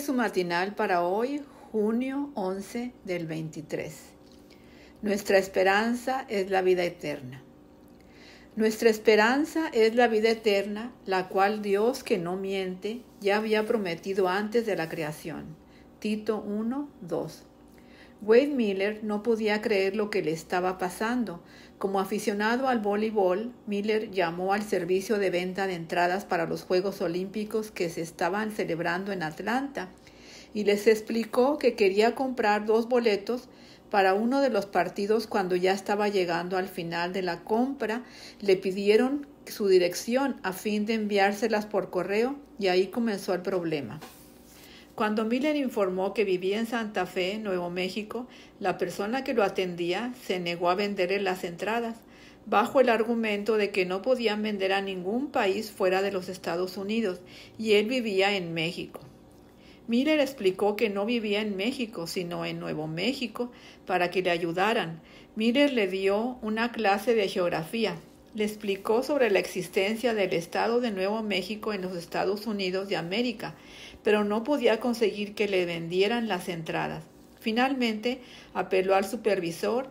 su matinal para hoy, junio 11 del 23. Nuestra esperanza es la vida eterna. Nuestra esperanza es la vida eterna, la cual Dios que no miente ya había prometido antes de la creación. Tito 1, 2. Wade Miller no podía creer lo que le estaba pasando. Como aficionado al voleibol, Miller llamó al servicio de venta de entradas para los Juegos Olímpicos que se estaban celebrando en Atlanta y les explicó que quería comprar dos boletos para uno de los partidos cuando ya estaba llegando al final de la compra. Le pidieron su dirección a fin de enviárselas por correo y ahí comenzó el problema. Cuando Miller informó que vivía en Santa Fe, Nuevo México, la persona que lo atendía se negó a venderle las entradas, bajo el argumento de que no podían vender a ningún país fuera de los Estados Unidos, y él vivía en México. Miller explicó que no vivía en México, sino en Nuevo México, para que le ayudaran. Miller le dio una clase de geografía, le explicó sobre la existencia del Estado de Nuevo México en los Estados Unidos de América, pero no podía conseguir que le vendieran las entradas. Finalmente apeló al supervisor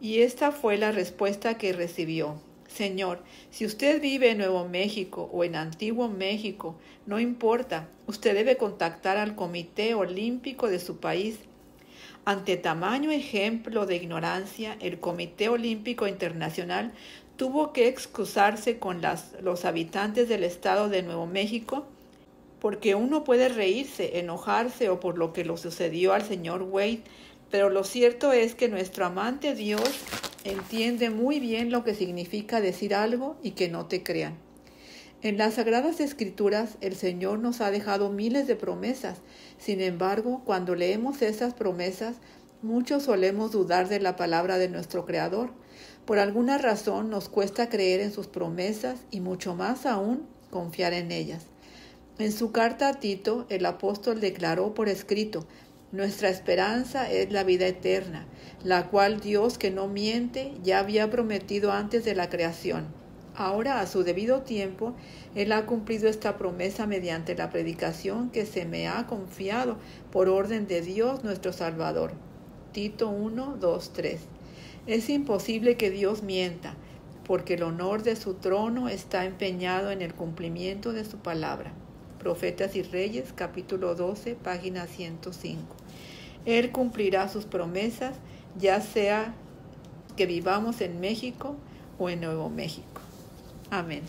y esta fue la respuesta que recibió. Señor, si usted vive en Nuevo México o en Antiguo México, no importa, usted debe contactar al Comité Olímpico de su país. Ante tamaño ejemplo de ignorancia, el Comité Olímpico Internacional tuvo que excusarse con los habitantes del estado de Nuevo México, porque uno puede reírse, enojarse o por lo que lo sucedió al señor Wade, pero lo cierto es que nuestro amante Dios entiende muy bien lo que significa decir algo y que no te crean. En las Sagradas Escrituras el Señor nos ha dejado miles de promesas. Sin embargo, cuando leemos esas promesas, muchos solemos dudar de la palabra de nuestro Creador. Por alguna razón nos cuesta creer en sus promesas y mucho más aún confiar en ellas. En su carta a Tito, el apóstol declaró por escrito, Nuestra esperanza es la vida eterna, la cual Dios que no miente ya había prometido antes de la creación. Ahora, a su debido tiempo, Él ha cumplido esta promesa mediante la predicación que se me ha confiado por orden de Dios nuestro Salvador. Tito 1, 2, 3. Es imposible que Dios mienta, porque el honor de su trono está empeñado en el cumplimiento de su palabra. Profetas y Reyes, capítulo 12, página 105. Él cumplirá sus promesas, ya sea que vivamos en México o en Nuevo México. Amén.